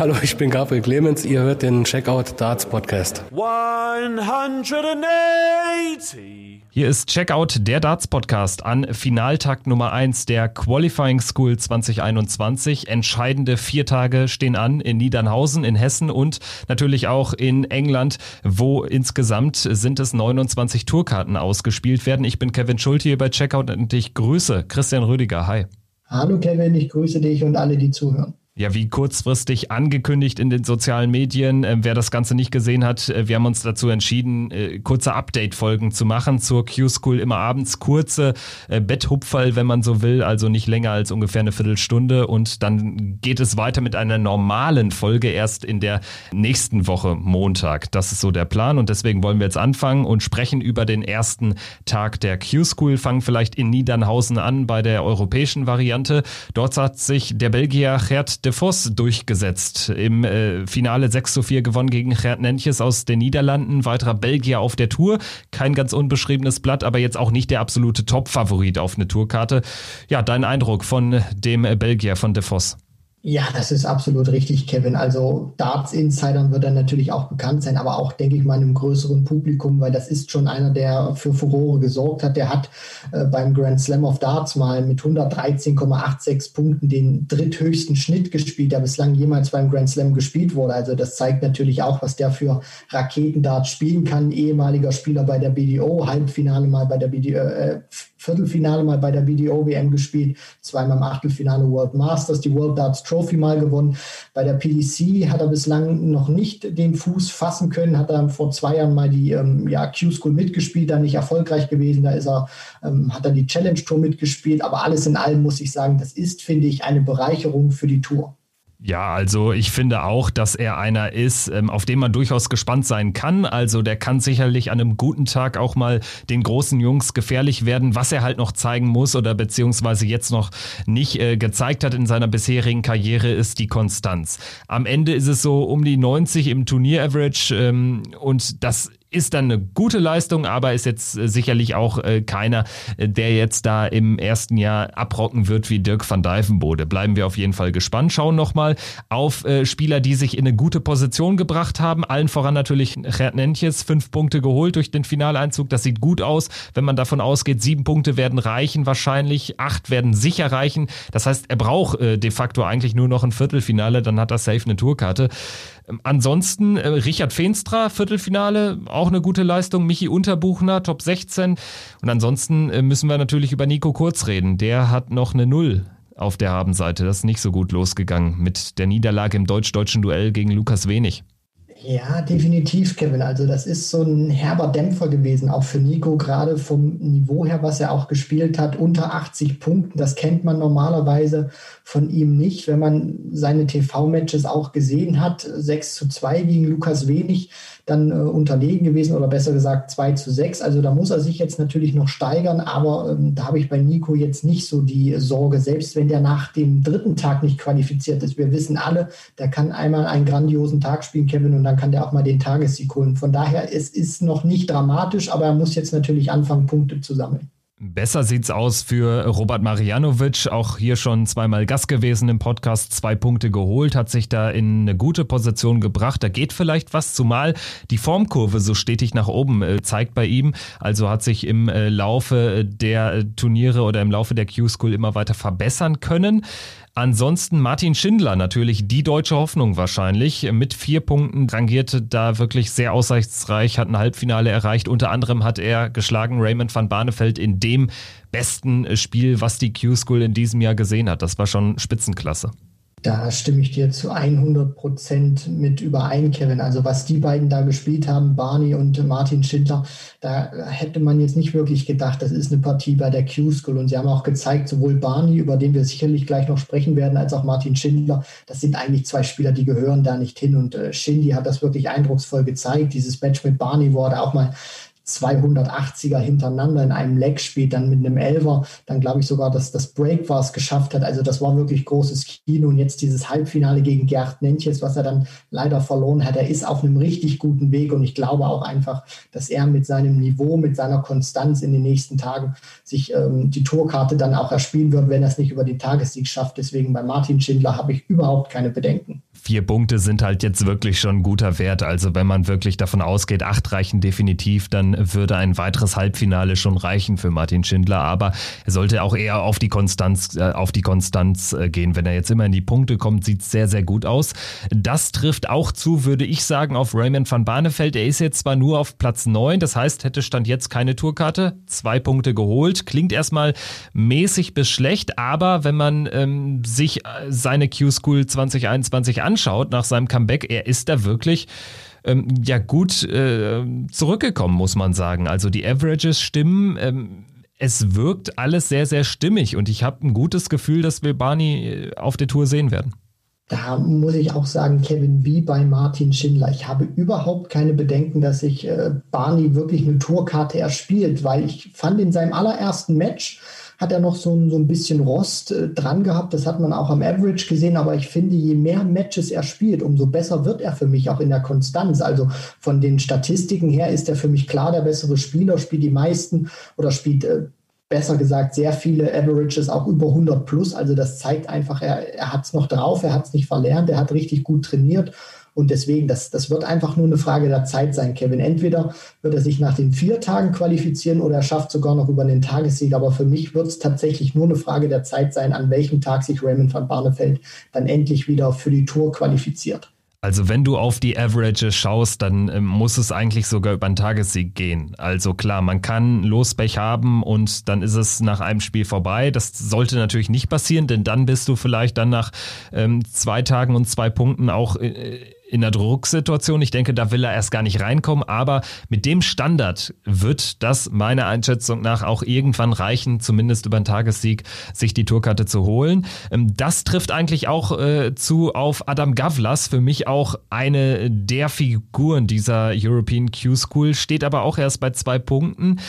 Hallo, ich bin Gabriel Clemens. Ihr hört den Checkout Darts Podcast. 180. Hier ist Checkout der Darts Podcast an Finaltag Nummer 1 der Qualifying School 2021. Entscheidende vier Tage stehen an in Niedernhausen, in Hessen und natürlich auch in England, wo insgesamt sind es 29 Tourkarten ausgespielt werden. Ich bin Kevin Schulte hier bei Checkout und ich grüße Christian Rüdiger. Hi. Hallo Kevin, ich grüße dich und alle, die zuhören. Ja, wie kurzfristig angekündigt in den sozialen Medien. Äh, wer das Ganze nicht gesehen hat, äh, wir haben uns dazu entschieden, äh, kurze Update-Folgen zu machen zur Q-School immer abends. Kurze äh, Betthupferl, wenn man so will, also nicht länger als ungefähr eine Viertelstunde. Und dann geht es weiter mit einer normalen Folge erst in der nächsten Woche Montag. Das ist so der Plan und deswegen wollen wir jetzt anfangen und sprechen über den ersten Tag der Q-School. Fangen vielleicht in Niedernhausen an bei der europäischen Variante. Dort hat sich der Belgier Gerd de Vos durchgesetzt. Im äh, Finale 6 zu 4 gewonnen gegen Gerd Nentjes aus den Niederlanden. Weiterer Belgier auf der Tour. Kein ganz unbeschriebenes Blatt, aber jetzt auch nicht der absolute Top-Favorit auf eine Tourkarte. Ja, dein Eindruck von dem Belgier, von de Vos? Ja, das ist absolut richtig, Kevin. Also Darts-Insidern wird er natürlich auch bekannt sein, aber auch, denke ich mal, einem größeren Publikum, weil das ist schon einer, der für Furore gesorgt hat. Der hat äh, beim Grand Slam of Darts mal mit 113,86 Punkten den dritthöchsten Schnitt gespielt, der bislang jemals beim Grand Slam gespielt wurde. Also das zeigt natürlich auch, was der für Raketendarts spielen kann. Ehemaliger Spieler bei der BDO, Halbfinale mal bei der BDO, äh, Viertelfinale mal bei der BDO-WM gespielt, zweimal im Achtelfinale World Masters, die World Darts Trophy mal gewonnen. Bei der PDC hat er bislang noch nicht den Fuß fassen können, hat er vor zwei Jahren mal die ähm, ja, Q-School mitgespielt, da nicht erfolgreich gewesen, da ist er, ähm, hat er die Challenge Tour mitgespielt, aber alles in allem muss ich sagen, das ist, finde ich, eine Bereicherung für die Tour. Ja, also ich finde auch, dass er einer ist, ähm, auf den man durchaus gespannt sein kann. Also der kann sicherlich an einem guten Tag auch mal den großen Jungs gefährlich werden, was er halt noch zeigen muss oder beziehungsweise jetzt noch nicht äh, gezeigt hat in seiner bisherigen Karriere, ist die Konstanz. Am Ende ist es so um die 90 im Turnier-Average ähm, und das ist dann eine gute Leistung, aber ist jetzt äh, sicherlich auch äh, keiner, äh, der jetzt da im ersten Jahr abrocken wird wie Dirk van Dijvenbode. Bleiben wir auf jeden Fall gespannt. Schauen nochmal auf äh, Spieler, die sich in eine gute Position gebracht haben. Allen voran natürlich Gerd Nentjes, fünf Punkte geholt durch den Finaleinzug. Das sieht gut aus, wenn man davon ausgeht, sieben Punkte werden reichen wahrscheinlich, acht werden sicher reichen. Das heißt, er braucht äh, de facto eigentlich nur noch ein Viertelfinale, dann hat er safe eine Tourkarte. Ähm, ansonsten äh, Richard Feenstra, Viertelfinale, auch eine gute Leistung. Michi Unterbuchner, Top 16. Und ansonsten äh, müssen wir natürlich über Nico Kurz reden. Der hat noch eine Null auf der Habenseite. Das ist nicht so gut losgegangen mit der Niederlage im deutsch-deutschen Duell gegen Lukas Wenig. Ja, definitiv, Kevin. Also das ist so ein herber Dämpfer gewesen, auch für Nico, gerade vom Niveau her, was er auch gespielt hat, unter 80 Punkten. Das kennt man normalerweise von ihm nicht, wenn man seine TV-Matches auch gesehen hat. 6 zu 2 gegen Lukas Wenig dann äh, unterlegen gewesen oder besser gesagt 2 zu 6. Also da muss er sich jetzt natürlich noch steigern, aber ähm, da habe ich bei Nico jetzt nicht so die Sorge, selbst wenn der nach dem dritten Tag nicht qualifiziert ist. Wir wissen alle, der kann einmal einen grandiosen Tag spielen, Kevin, und dann kann der auch mal den Tagessieg holen. Von daher, es ist noch nicht dramatisch, aber er muss jetzt natürlich anfangen, Punkte zu sammeln. Besser sieht's aus für Robert Marianovic, auch hier schon zweimal Gast gewesen im Podcast, zwei Punkte geholt, hat sich da in eine gute Position gebracht. Da geht vielleicht was, zumal die Formkurve so stetig nach oben äh, zeigt bei ihm. Also hat sich im äh, Laufe der Turniere oder im Laufe der Q-School immer weiter verbessern können. Ansonsten Martin Schindler, natürlich die deutsche Hoffnung wahrscheinlich. Mit vier Punkten rangierte da wirklich sehr aussichtsreich, hat ein Halbfinale erreicht. Unter anderem hat er geschlagen Raymond van Barneveld in dem besten Spiel, was die Q-School in diesem Jahr gesehen hat. Das war schon Spitzenklasse. Da stimme ich dir zu 100 Prozent mit überein, Kevin. Also was die beiden da gespielt haben, Barney und Martin Schindler, da hätte man jetzt nicht wirklich gedacht, das ist eine Partie bei der Q-School. Und sie haben auch gezeigt, sowohl Barney, über den wir sicherlich gleich noch sprechen werden, als auch Martin Schindler, das sind eigentlich zwei Spieler, die gehören da nicht hin. Und äh, Shindy hat das wirklich eindrucksvoll gezeigt. Dieses Match mit Barney, wo er da auch mal 280er hintereinander in einem Leg spielt, dann mit einem Elver, dann glaube ich sogar, dass das Break war es geschafft hat. Also das war wirklich großes Kino und jetzt dieses Halbfinale gegen Gerd Nentjes, was er dann leider verloren hat. Er ist auf einem richtig guten Weg und ich glaube auch einfach, dass er mit seinem Niveau, mit seiner Konstanz in den nächsten Tagen sich ähm, die Tourkarte dann auch erspielen wird, wenn er es nicht über den Tagessieg schafft. Deswegen bei Martin Schindler habe ich überhaupt keine Bedenken. Vier Punkte sind halt jetzt wirklich schon guter Wert. Also wenn man wirklich davon ausgeht, acht reichen definitiv, dann würde ein weiteres Halbfinale schon reichen für Martin Schindler. Aber er sollte auch eher auf die Konstanz, äh, auf die Konstanz äh, gehen. Wenn er jetzt immer in die Punkte kommt, sieht es sehr, sehr gut aus. Das trifft auch zu, würde ich sagen, auf Raymond van Barneveld. Er ist jetzt zwar nur auf Platz neun, das heißt, hätte Stand jetzt keine Tourkarte, zwei Punkte geholt. Klingt erstmal mäßig bis schlecht, aber wenn man ähm, sich äh, seine Q-School 2021 anschaut nach seinem Comeback, er ist da wirklich ähm, ja gut äh, zurückgekommen, muss man sagen. Also die Averages stimmen. Ähm, es wirkt alles sehr, sehr stimmig und ich habe ein gutes Gefühl, dass wir Barney äh, auf der Tour sehen werden. Da muss ich auch sagen, Kevin, wie bei Martin Schindler. Ich habe überhaupt keine Bedenken, dass sich äh, Barney wirklich eine Tourkarte erspielt, weil ich fand in seinem allerersten Match, hat er noch so ein, so ein bisschen Rost äh, dran gehabt. Das hat man auch am Average gesehen. Aber ich finde, je mehr Matches er spielt, umso besser wird er für mich auch in der Konstanz. Also von den Statistiken her ist er für mich klar der bessere Spieler, spielt die meisten oder spielt äh, besser gesagt sehr viele Averages auch über 100 plus. Also das zeigt einfach, er, er hat es noch drauf, er hat es nicht verlernt, er hat richtig gut trainiert und deswegen, das, das wird einfach nur eine Frage der Zeit sein, Kevin. Entweder wird er sich nach den vier Tagen qualifizieren oder er schafft sogar noch über den Tagessieg. Aber für mich wird es tatsächlich nur eine Frage der Zeit sein, an welchem Tag sich Raymond van Barneveld dann endlich wieder für die Tour qualifiziert. Also wenn du auf die Averages schaust, dann ähm, muss es eigentlich sogar über einen Tagessieg gehen. Also klar, man kann Lospech haben und dann ist es nach einem Spiel vorbei. Das sollte natürlich nicht passieren, denn dann bist du vielleicht dann nach ähm, zwei Tagen und zwei Punkten auch äh, in der Drucksituation. Ich denke, da will er erst gar nicht reinkommen, aber mit dem Standard wird das meiner Einschätzung nach auch irgendwann reichen, zumindest über einen Tagessieg sich die Tourkarte zu holen. Ähm, das trifft eigentlich auch äh, zu auf Adam Gavlas, für mich auch eine der Figuren dieser European Q-School, steht aber auch erst bei zwei Punkten.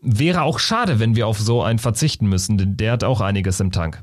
Wäre auch schade, wenn wir auf so einen verzichten müssen, denn der hat auch einiges im Tank.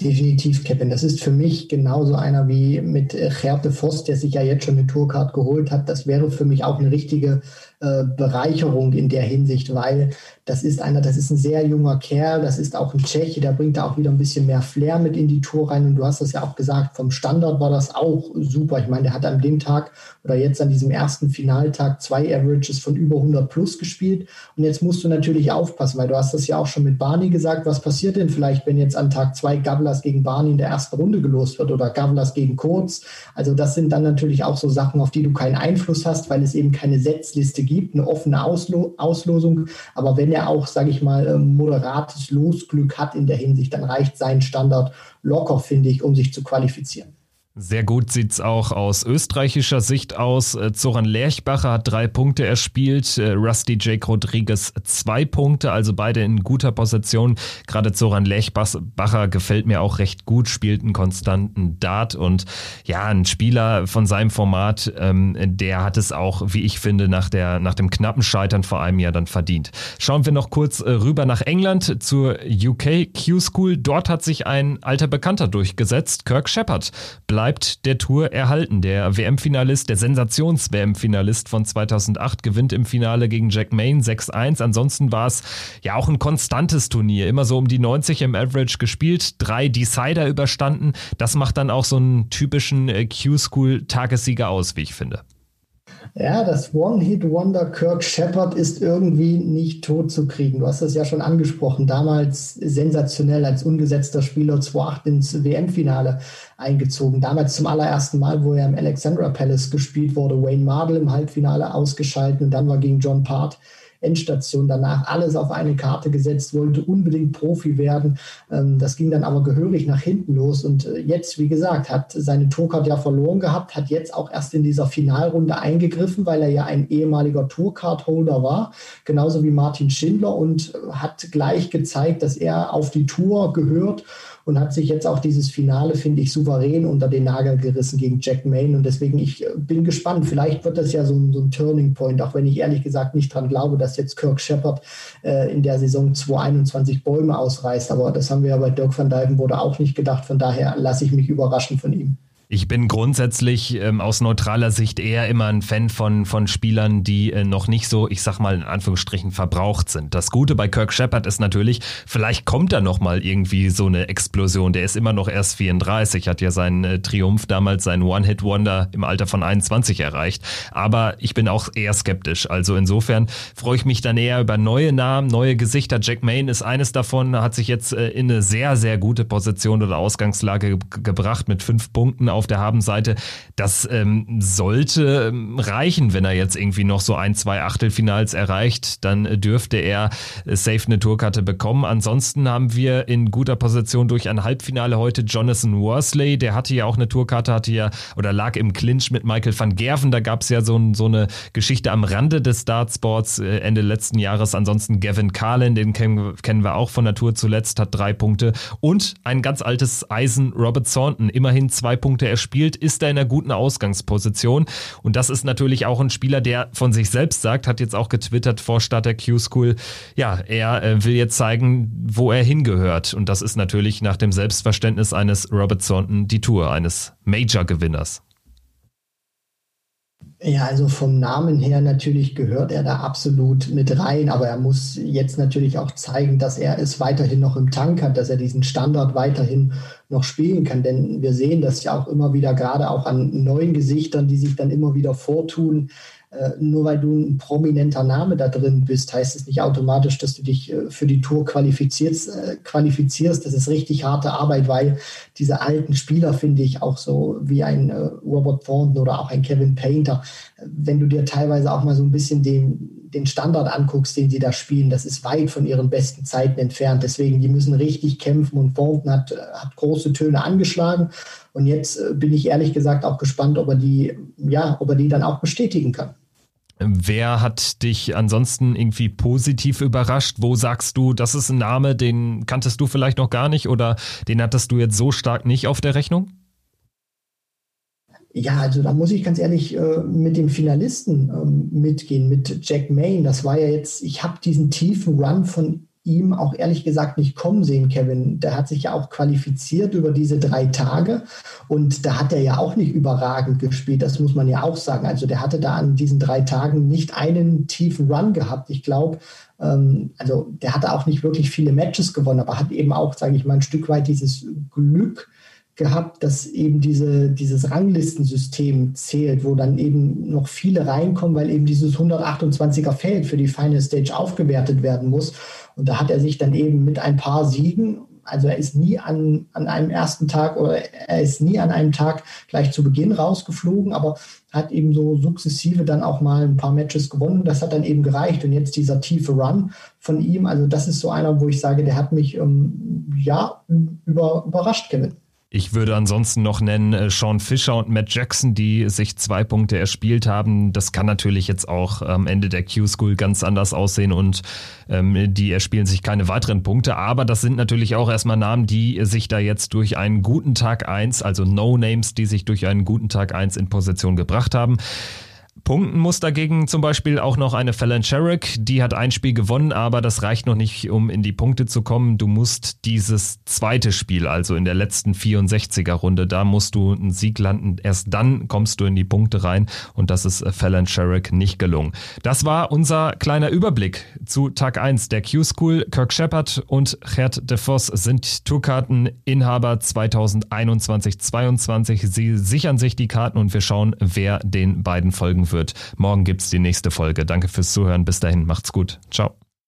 Definitiv, Kevin. Das ist für mich genauso einer wie mit Gerte Voss, der sich ja jetzt schon eine Tourcard geholt hat. Das wäre für mich auch eine richtige äh, Bereicherung in der Hinsicht, weil das ist einer, das ist ein sehr junger Kerl, das ist auch ein Tscheche, der bringt da auch wieder ein bisschen mehr Flair mit in die Tour rein. Und du hast das ja auch gesagt, vom Standard war das auch super. Ich meine, der hat an dem Tag oder jetzt an diesem ersten Finaltag zwei Averages von über 100 plus gespielt. Und jetzt musst du natürlich aufpassen, weil du hast das ja auch schon mit Barney gesagt. Was passiert denn vielleicht, wenn jetzt an Tag zwei Gavlas gegen Barney in der ersten Runde gelost wird oder Gavlas gegen Kurz? Also das sind dann natürlich auch so Sachen, auf die du keinen Einfluss hast, weil es eben keine Setzliste gibt, eine offene Auslo Auslosung. Aber wenn er auch, sage ich mal, ähm, moderates Losglück hat in der Hinsicht, dann reicht sein Standard locker, finde ich, um sich zu qualifizieren. Sehr gut sieht's auch aus österreichischer Sicht aus. Äh, Zoran Lerchbacher hat drei Punkte erspielt, äh, Rusty Jake Rodriguez zwei Punkte, also beide in guter Position. Gerade Zoran Lerchbacher gefällt mir auch recht gut, spielt einen konstanten Dart und ja, ein Spieler von seinem Format, ähm, der hat es auch, wie ich finde, nach, der, nach dem knappen Scheitern vor einem Jahr dann verdient. Schauen wir noch kurz äh, rüber nach England zur UK Q-School. Dort hat sich ein alter Bekannter durchgesetzt, Kirk Shepard. Bleibt bleibt der Tour erhalten. Der WM-Finalist, der Sensations-WM-Finalist von 2008 gewinnt im Finale gegen Jack Main 6-1. Ansonsten war es ja auch ein konstantes Turnier. Immer so um die 90 im Average gespielt, drei Decider überstanden. Das macht dann auch so einen typischen äh, Q-School-Tagessieger aus, wie ich finde. Ja, das One-Hit-Wonder Kirk Shepard ist irgendwie nicht tot zu kriegen. Du hast das ja schon angesprochen. Damals sensationell als ungesetzter Spieler 2-8 ins WM-Finale eingezogen. Damals zum allerersten Mal, wo er im Alexandra Palace gespielt wurde. Wayne Mardell im Halbfinale ausgeschaltet und dann war gegen John Part Endstation danach alles auf eine Karte gesetzt, wollte unbedingt Profi werden. Ähm, das ging dann aber gehörig nach hinten los und äh, jetzt, wie gesagt, hat seine Tourcard ja verloren gehabt, hat jetzt auch erst in dieser Finalrunde eingegriffen, weil er ja ein ehemaliger Tourcard-Holder war, genauso wie Martin Schindler und äh, hat gleich gezeigt, dass er auf die Tour gehört und hat sich jetzt auch dieses Finale, finde ich, souverän unter den Nagel gerissen gegen Jack Main. Und deswegen, ich äh, bin gespannt. Vielleicht wird das ja so ein, so ein Turning Point, auch wenn ich ehrlich gesagt nicht dran glaube, dass jetzt Kirk Shepard äh, in der Saison 2021 Bäume ausreißt. Aber das haben wir ja bei Dirk van Dijvenbode auch nicht gedacht. Von daher lasse ich mich überraschen von ihm. Ich bin grundsätzlich ähm, aus neutraler Sicht eher immer ein Fan von, von Spielern, die äh, noch nicht so, ich sag mal in Anführungsstrichen, verbraucht sind. Das Gute bei Kirk Shepard ist natürlich, vielleicht kommt da noch mal irgendwie so eine Explosion. Der ist immer noch erst 34, hat ja seinen äh, Triumph damals, seinen One-Hit-Wonder im Alter von 21 erreicht. Aber ich bin auch eher skeptisch. Also insofern freue ich mich dann eher über neue Namen, neue Gesichter. Jack Main ist eines davon, hat sich jetzt äh, in eine sehr, sehr gute Position oder Ausgangslage gebracht mit fünf Punkten auf der Habenseite. Das ähm, sollte ähm, reichen, wenn er jetzt irgendwie noch so ein, zwei Achtelfinals erreicht. Dann dürfte er äh, safe eine Tourkarte bekommen. Ansonsten haben wir in guter Position durch ein Halbfinale heute Jonathan Worsley. Der hatte ja auch eine Tourkarte, hatte ja oder lag im Clinch mit Michael van Gerven. Da gab es ja so, so eine Geschichte am Rande des Dartsports äh, Ende letzten Jahres. Ansonsten Gavin Carlin, den kennen, kennen wir auch von der Tour zuletzt, hat drei Punkte. Und ein ganz altes Eisen, Robert Thornton, immerhin zwei Punkte er spielt, ist er in einer guten Ausgangsposition. Und das ist natürlich auch ein Spieler, der von sich selbst sagt, hat jetzt auch getwittert vor Start der Q-School, ja, er äh, will jetzt zeigen, wo er hingehört. Und das ist natürlich nach dem Selbstverständnis eines Robert Thornton die Tour, eines Major-Gewinners. Ja, also vom Namen her natürlich gehört er da absolut mit rein, aber er muss jetzt natürlich auch zeigen, dass er es weiterhin noch im Tank hat, dass er diesen Standard weiterhin noch spielen kann. Denn wir sehen das ja auch immer wieder, gerade auch an neuen Gesichtern, die sich dann immer wieder vortun, äh, nur weil du ein prominenter Name da drin bist, heißt es nicht automatisch, dass du dich äh, für die Tour qualifizierst, äh, qualifizierst. Das ist richtig harte Arbeit, weil diese alten Spieler finde ich auch so wie ein Robert Thornton oder auch ein Kevin Painter, wenn du dir teilweise auch mal so ein bisschen den, den Standard anguckst, den sie da spielen, das ist weit von ihren besten Zeiten entfernt. Deswegen, die müssen richtig kämpfen und Thornton hat, hat große Töne angeschlagen. Und jetzt bin ich ehrlich gesagt auch gespannt, ob er die, ja, ob er die dann auch bestätigen kann. Wer hat dich ansonsten irgendwie positiv überrascht? Wo sagst du, das ist ein Name, den kanntest du vielleicht noch gar nicht oder den hattest du jetzt so stark nicht auf der Rechnung? Ja, also da muss ich ganz ehrlich äh, mit dem Finalisten ähm, mitgehen, mit Jack Main. Das war ja jetzt, ich habe diesen tiefen Run von ihm auch ehrlich gesagt nicht kommen sehen, Kevin. Der hat sich ja auch qualifiziert über diese drei Tage und da hat er ja auch nicht überragend gespielt, das muss man ja auch sagen. Also der hatte da an diesen drei Tagen nicht einen tiefen Run gehabt. Ich glaube, ähm, also der hatte auch nicht wirklich viele Matches gewonnen, aber hat eben auch, sage ich mal, ein Stück weit dieses Glück gehabt, dass eben diese, dieses Ranglistensystem zählt, wo dann eben noch viele reinkommen, weil eben dieses 128er Feld für die Final Stage aufgewertet werden muss. Und da hat er sich dann eben mit ein paar Siegen, also er ist nie an, an einem ersten Tag oder er ist nie an einem Tag gleich zu Beginn rausgeflogen, aber hat eben so sukzessive dann auch mal ein paar Matches gewonnen. Das hat dann eben gereicht. Und jetzt dieser tiefe Run von ihm, also das ist so einer, wo ich sage, der hat mich ähm, ja über, überrascht, Kevin. Ich würde ansonsten noch nennen äh, Sean Fischer und Matt Jackson, die sich zwei Punkte erspielt haben. Das kann natürlich jetzt auch am Ende der Q-School ganz anders aussehen und ähm, die erspielen sich keine weiteren Punkte. Aber das sind natürlich auch erstmal Namen, die sich da jetzt durch einen guten Tag eins, also No-Names, die sich durch einen guten Tag eins in Position gebracht haben. Punkten muss dagegen zum Beispiel auch noch eine Fallon Sherrick. Die hat ein Spiel gewonnen, aber das reicht noch nicht, um in die Punkte zu kommen. Du musst dieses zweite Spiel, also in der letzten 64er Runde, da musst du einen Sieg landen. Erst dann kommst du in die Punkte rein und das ist Fallon Sherrick nicht gelungen. Das war unser kleiner Überblick zu Tag 1 der Q-School. Kirk Shepard und Gerd de Vos sind Tourkarteninhaber 2021-22. Sie sichern sich die Karten und wir schauen, wer den beiden folgen wird. Morgen gibt es die nächste Folge. Danke fürs Zuhören. Bis dahin, macht's gut. Ciao.